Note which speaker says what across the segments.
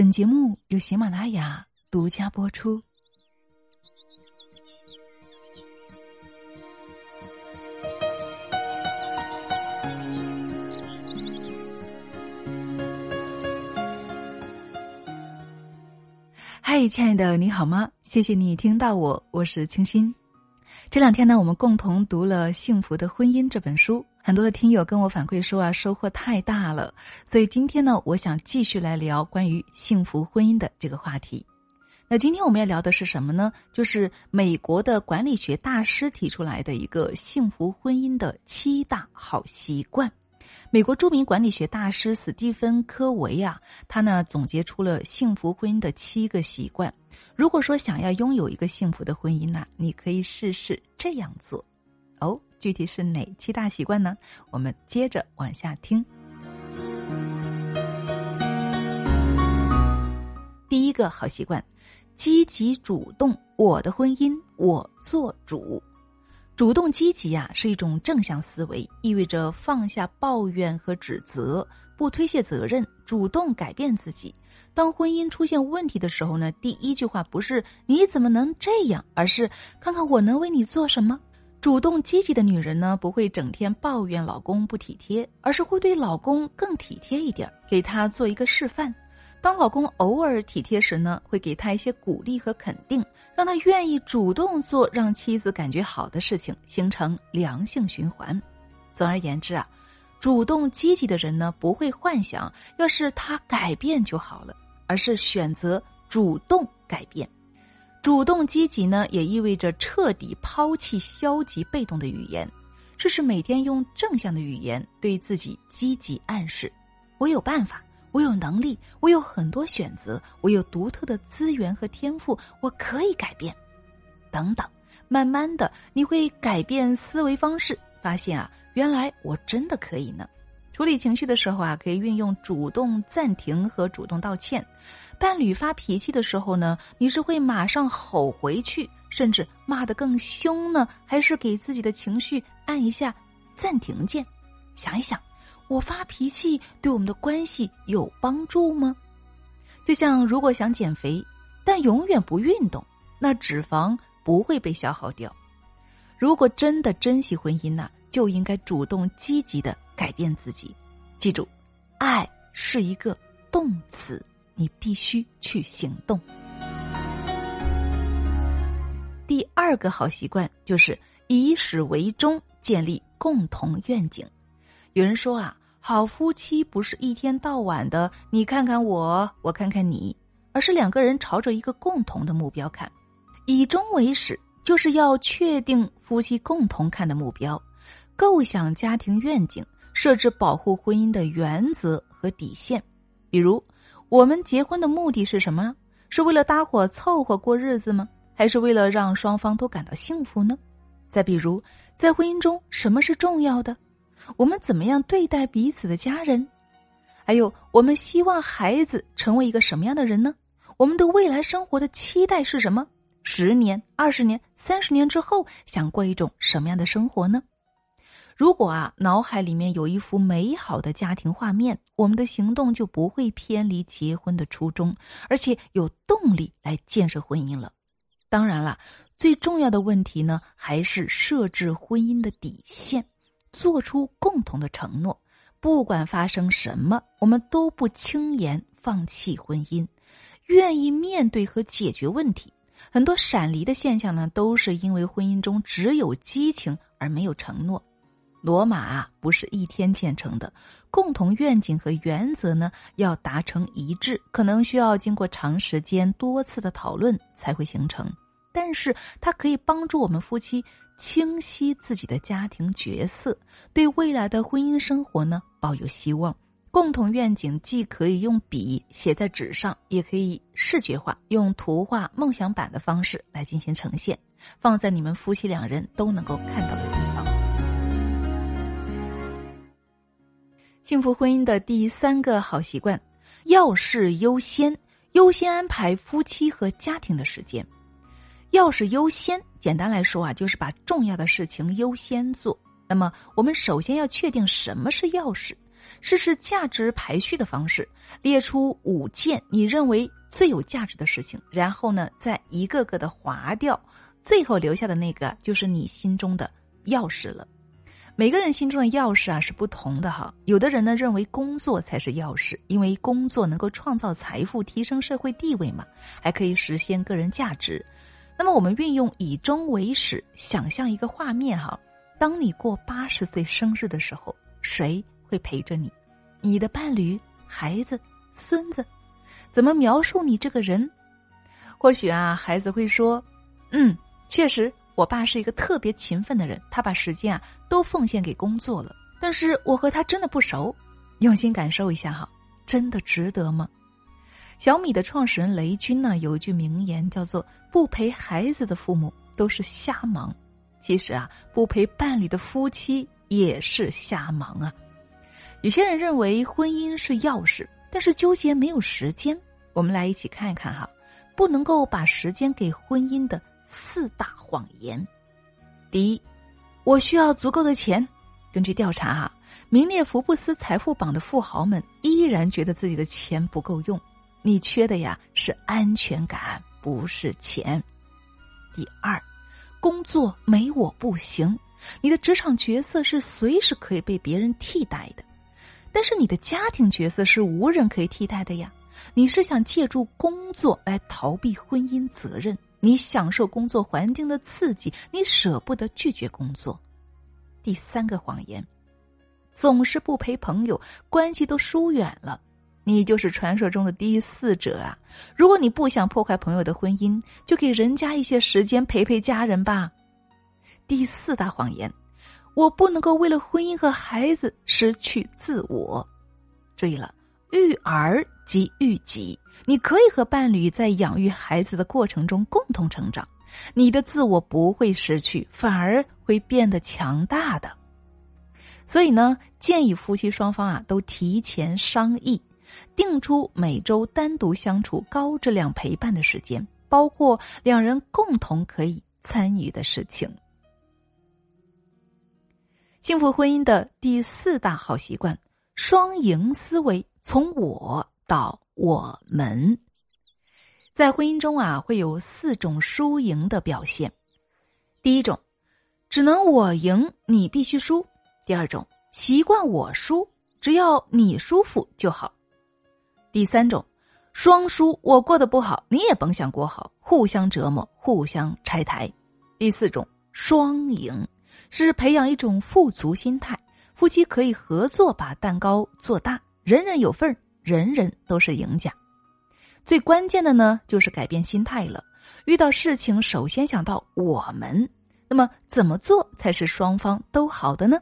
Speaker 1: 本节目由喜马拉雅独家播出。嗨，亲爱的，你好吗？谢谢你听到我，我是清新。这两天呢，我们共同读了《幸福的婚姻》这本书，很多的听友跟我反馈说啊，收获太大了。所以今天呢，我想继续来聊关于幸福婚姻的这个话题。那今天我们要聊的是什么呢？就是美国的管理学大师提出来的一个幸福婚姻的七大好习惯。美国著名管理学大师史蒂芬·科维啊，他呢总结出了幸福婚姻的七个习惯。如果说想要拥有一个幸福的婚姻呢，你可以试试这样做。具体是哪七大习惯呢？我们接着往下听。第一个好习惯。积极主动，我的婚姻我做主。主动积极呀，是一种正向思维，意味着放下抱怨和指责，不推卸责任，主动改变自己。当婚姻出现问题的时候呢，第一句话不是“你怎么能这样”，而是“看看我能为你做什么”。主动积极的女人呢，不会整天抱怨老公不体贴，而是会对老公更体贴一点，给他做一个示范。当老公偶尔体贴时呢，会给他一些鼓励和肯定，让他愿意主动做让妻子感觉好的事情，形成良性循环。总而言之啊，主动积极的人呢，不会幻想要是他改变就好了，而是选择主动改变。主动积极呢，也意味着彻底抛弃消极被动的语言，这是每天用正向的语言对自己积极暗示：我有办法。我有能力，我有很多选择，我有独特的资源和天赋，我可以改变，等等。慢慢的，你会改变思维方式，发现啊，原来我真的可以呢。处理情绪的时候啊，可以运用主动暂停和主动道歉。伴侣发脾气的时候呢，你是会马上吼回去，甚至骂得更凶呢，还是给自己的情绪按一下暂停键？想一想。我发脾气对我们的关系有帮助吗？就像如果想减肥，但永远不运动，那脂肪不会被消耗掉。如果真的珍惜婚姻呢，就应该主动积极的改变自己。记住，爱是一个动词，你必须去行动。第二个好习惯就是以始为终，建立共同愿景。有人说啊。好夫妻不是一天到晚的你看看我，我看看你，而是两个人朝着一个共同的目标看，以终为始，就是要确定夫妻共同看的目标，构想家庭愿景，设置保护婚姻的原则和底线。比如，我们结婚的目的是什么？是为了搭伙凑合过日子吗？还是为了让双方都感到幸福呢？再比如，在婚姻中，什么是重要的？我们怎么样对待彼此的家人？还有，我们希望孩子成为一个什么样的人呢？我们对未来生活的期待是什么？十年、二十年、三十年之后，想过一种什么样的生活呢？如果啊，脑海里面有一幅美好的家庭画面，我们的行动就不会偏离结婚的初衷，而且有动力来建设婚姻了。当然了，最重要的问题呢，还是设置婚姻的底线。做出共同的承诺，不管发生什么，我们都不轻言放弃婚姻，愿意面对和解决问题。很多闪离的现象呢，都是因为婚姻中只有激情而没有承诺。罗马，不是一天建成的，共同愿景和原则呢，要达成一致，可能需要经过长时间、多次的讨论才会形成。但是它可以帮助我们夫妻清晰自己的家庭角色，对未来的婚姻生活呢抱有希望。共同愿景既可以用笔写在纸上，也可以视觉化，用图画梦想版的方式来进行呈现，放在你们夫妻两人都能够看到的地方。幸福婚姻的第三个好习惯：要事优先，优先安排夫妻和家庭的时间。要事优先，简单来说啊，就是把重要的事情优先做。那么，我们首先要确定什么是要事。试试价值排序的方式，列出五件你认为最有价值的事情，然后呢，再一个个的划掉，最后留下的那个就是你心中的钥匙了。每个人心中的钥匙啊是不同的哈。有的人呢认为工作才是钥匙，因为工作能够创造财富、提升社会地位嘛，还可以实现个人价值。那么我们运用以终为始，想象一个画面哈。当你过八十岁生日的时候，谁会陪着你？你的伴侣、孩子、孙子？怎么描述你这个人？或许啊，孩子会说：“嗯，确实，我爸是一个特别勤奋的人，他把时间啊都奉献给工作了。但是我和他真的不熟，用心感受一下哈，真的值得吗？”小米的创始人雷军呢有一句名言，叫做“不陪孩子的父母都是瞎忙”。其实啊，不陪伴侣的夫妻也是瞎忙啊。有些人认为婚姻是钥匙，但是纠结没有时间。我们来一起看一看哈，不能够把时间给婚姻的四大谎言。第一，我需要足够的钱。根据调查哈，名列福布斯财富榜的富豪们依然觉得自己的钱不够用。你缺的呀是安全感，不是钱。第二。工作没我不行，你的职场角色是随时可以被别人替代的，但是你的家庭角色是无人可以替代的呀。你是想借助工作来逃避婚姻责任，你享受工作环境的刺激，你舍不得拒绝工作。第三个谎言，总是不陪朋友，关系都疏远了。你就是传说中的第四者啊！如果你不想破坏朋友的婚姻，就给人家一些时间陪陪家人吧。第四大谎言，我不能够为了婚姻和孩子失去自我。注意了，育儿即育己，你可以和伴侣在养育孩子的过程中共同成长，你的自我不会失去，反而会变得强大的。所以呢，建议夫妻双方啊都提前商议。定出每周单独相处、高质量陪伴的时间，包括两人共同可以参与的事情。幸福婚姻的第四大好习惯：双赢思维，从我到我们。在婚姻中啊，会有四种输赢的表现。第一种，只能我赢，你必须输；第二种，习惯我输，只要你舒服就好。第三种，双输，我过得不好，你也甭想过好，互相折磨，互相拆台。第四种，双赢，是培养一种富足心态，夫妻可以合作把蛋糕做大，人人有份人人都是赢家。最关键的呢，就是改变心态了。遇到事情，首先想到我们，那么怎么做才是双方都好的呢？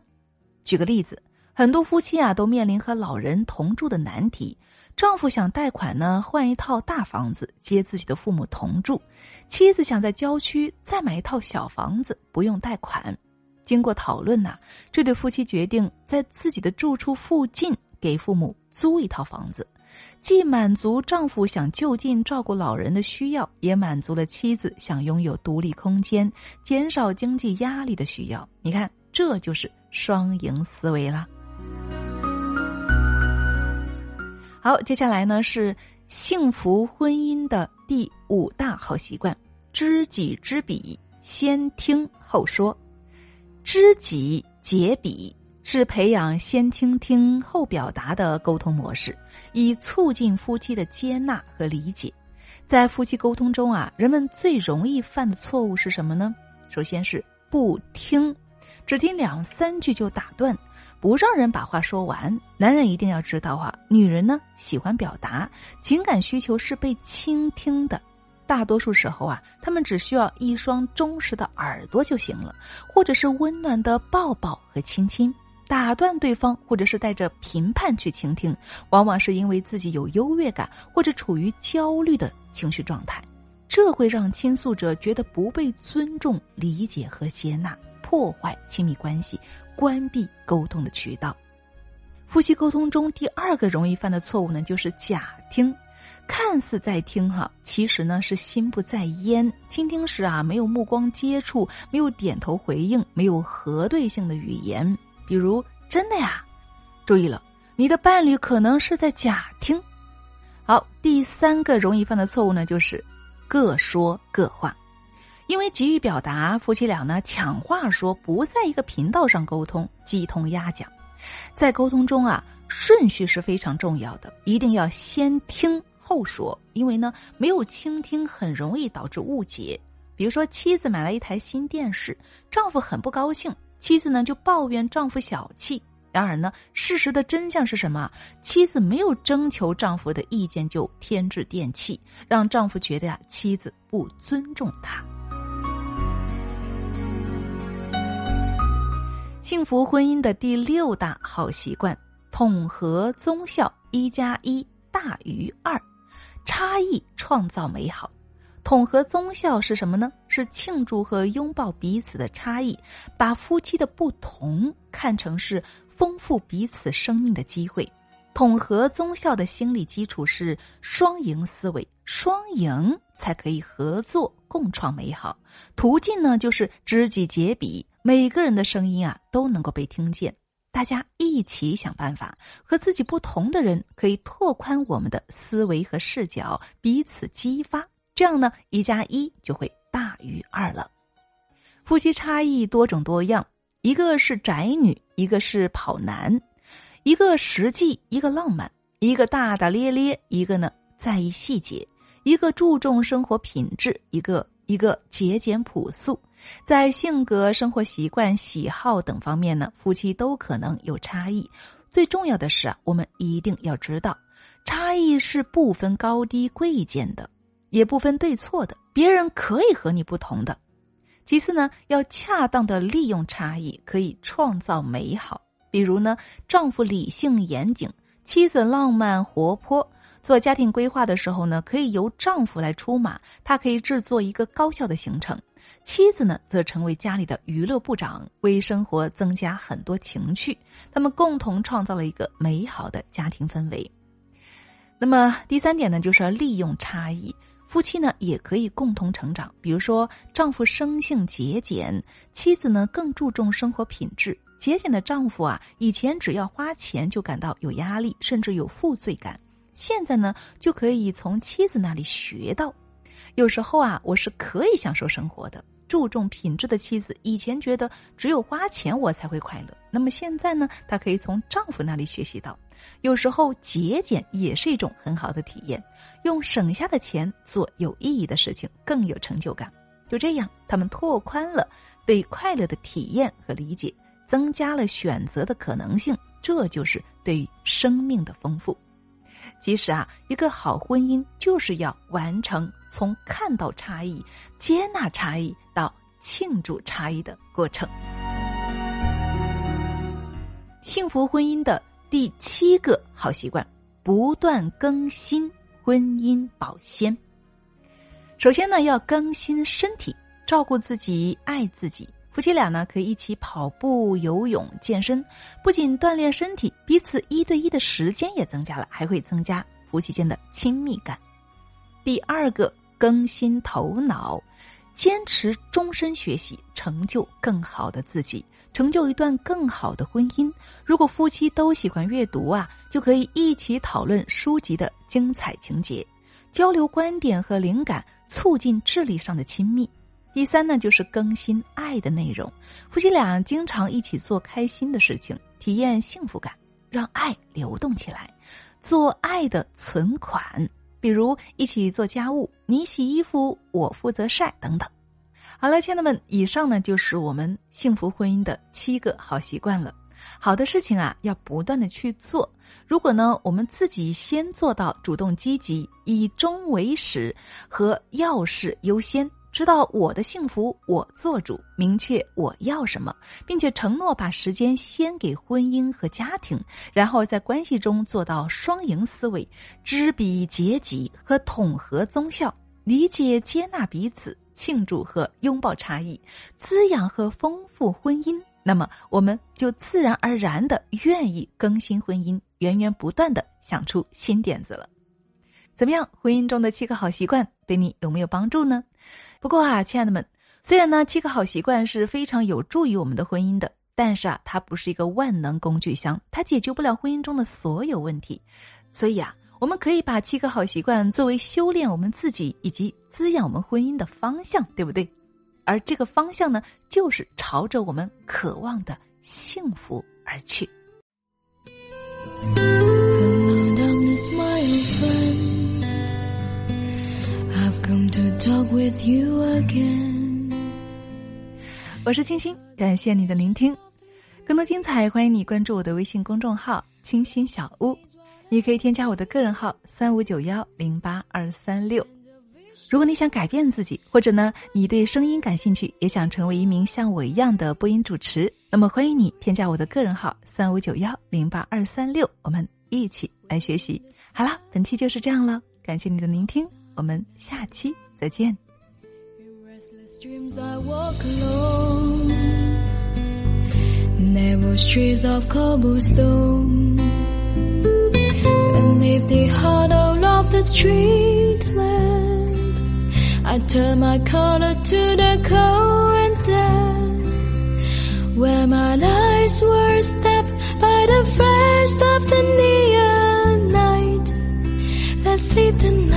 Speaker 1: 举个例子，很多夫妻啊，都面临和老人同住的难题。丈夫想贷款呢，换一套大房子接自己的父母同住；妻子想在郊区再买一套小房子，不用贷款。经过讨论呐，这对夫妻决定在自己的住处附近给父母租一套房子，既满足丈夫想就近照顾老人的需要，也满足了妻子想拥有独立空间、减少经济压力的需要。你看，这就是双赢思维了。好，接下来呢是幸福婚姻的第五大好习惯：知己知彼，先听后说。知己解彼是培养先倾听后表达的沟通模式，以促进夫妻的接纳和理解。在夫妻沟通中啊，人们最容易犯的错误是什么呢？首先是不听，只听两三句就打断。不让人把话说完，男人一定要知道啊，女人呢喜欢表达情感需求是被倾听的，大多数时候啊，他们只需要一双忠实的耳朵就行了，或者是温暖的抱抱和亲亲。打断对方，或者是带着评判去倾听，往往是因为自己有优越感或者处于焦虑的情绪状态，这会让倾诉者觉得不被尊重、理解和接纳。破坏亲密关系，关闭沟通的渠道。夫妻沟通中第二个容易犯的错误呢，就是假听，看似在听哈，其实呢是心不在焉。倾听时啊，没有目光接触，没有点头回应，没有核对性的语言，比如“真的呀”。注意了，你的伴侣可能是在假听。好，第三个容易犯的错误呢，就是各说各话。因为急于表达，夫妻俩呢抢话说，不在一个频道上沟通，鸡同鸭讲。在沟通中啊，顺序是非常重要的，一定要先听后说。因为呢，没有倾听，很容易导致误解。比如说，妻子买了一台新电视，丈夫很不高兴，妻子呢就抱怨丈夫小气。然而呢，事实的真相是什么？妻子没有征求丈夫的意见就添置电器，让丈夫觉得呀，妻子不尊重他。幸福婚姻的第六大好习惯：统合宗效，一加一大于二，差异创造美好。统合宗效是什么呢？是庆祝和拥抱彼此的差异，把夫妻的不同看成是丰富彼此生命的机会。统合宗效的心理基础是双赢思维，双赢才可以合作共创美好。途径呢，就是知己解彼。每个人的声音啊都能够被听见，大家一起想办法，和自己不同的人可以拓宽我们的思维和视角，彼此激发，这样呢一加一就会大于二了。夫妻差异多种多样，一个是宅女，一个是跑男，一个实际，一个浪漫，一个大大咧咧，一个呢在意细节，一个注重生活品质，一个一个节俭朴素。在性格、生活习惯、喜好等方面呢，夫妻都可能有差异。最重要的是啊，我们一定要知道，差异是不分高低贵贱的，也不分对错的。别人可以和你不同的。其次呢，要恰当的利用差异，可以创造美好。比如呢，丈夫理性严谨，妻子浪漫活泼。做家庭规划的时候呢，可以由丈夫来出马，他可以制作一个高效的行程。妻子呢，则成为家里的娱乐部长，为生活增加很多情趣。他们共同创造了一个美好的家庭氛围。那么第三点呢，就是要利用差异，夫妻呢也可以共同成长。比如说，丈夫生性节俭，妻子呢更注重生活品质。节俭的丈夫啊，以前只要花钱就感到有压力，甚至有负罪感。现在呢，就可以从妻子那里学到。有时候啊，我是可以享受生活的，注重品质的妻子，以前觉得只有花钱我才会快乐。那么现在呢，她可以从丈夫那里学习到，有时候节俭也是一种很好的体验，用省下的钱做有意义的事情更有成就感。就这样，他们拓宽了对快乐的体验和理解，增加了选择的可能性，这就是对于生命的丰富。其实啊，一个好婚姻就是要完成从看到差异、接纳差异到庆祝差异的过程。幸福婚姻的第七个好习惯：不断更新婚姻保鲜。首先呢，要更新身体，照顾自己，爱自己。夫妻俩呢，可以一起跑步、游泳、健身，不仅锻炼身体，彼此一对一的时间也增加了，还会增加夫妻间的亲密感。第二个，更新头脑，坚持终身学习，成就更好的自己，成就一段更好的婚姻。如果夫妻都喜欢阅读啊，就可以一起讨论书籍的精彩情节，交流观点和灵感，促进智力上的亲密。第三呢，就是更新爱的内容。夫妻俩经常一起做开心的事情，体验幸福感，让爱流动起来，做爱的存款。比如一起做家务，你洗衣服，我负责晒，等等。好了，亲爱的们，以上呢就是我们幸福婚姻的七个好习惯了。好的事情啊，要不断的去做。如果呢，我们自己先做到主动积极，以终为始和要事优先。知道我的幸福，我做主，明确我要什么，并且承诺把时间先给婚姻和家庭，然后在关系中做到双赢思维，知彼解己和统合宗效，理解接纳彼此，庆祝和拥抱差异，滋养和丰富婚姻。那么，我们就自然而然的愿意更新婚姻，源源不断的想出新点子了。怎么样？婚姻中的七个好习惯对你有没有帮助呢？不过啊，亲爱的们，虽然呢七个好习惯是非常有助于我们的婚姻的，但是啊，它不是一个万能工具箱，它解决不了婚姻中的所有问题。所以啊，我们可以把七个好习惯作为修炼我们自己以及滋养我们婚姻的方向，对不对？而这个方向呢，就是朝着我们渴望的幸福而去。我是清新，感谢你的聆听。更多精彩，欢迎你关注我的微信公众号“清新小屋”，你可以添加我的个人号三五九幺零八二三六。如果你想改变自己，或者呢你对声音感兴趣，也想成为一名像我一样的播音主持，那么欢迎你添加我的个人号三五九幺零八二三六，我们一起来学习。好了，本期就是这样了，感谢你的聆听，我们下期再见。Street lamp. I turn my collar to the cold and damp. Where my eyes were stabbed by the first of the neon night. That sleep the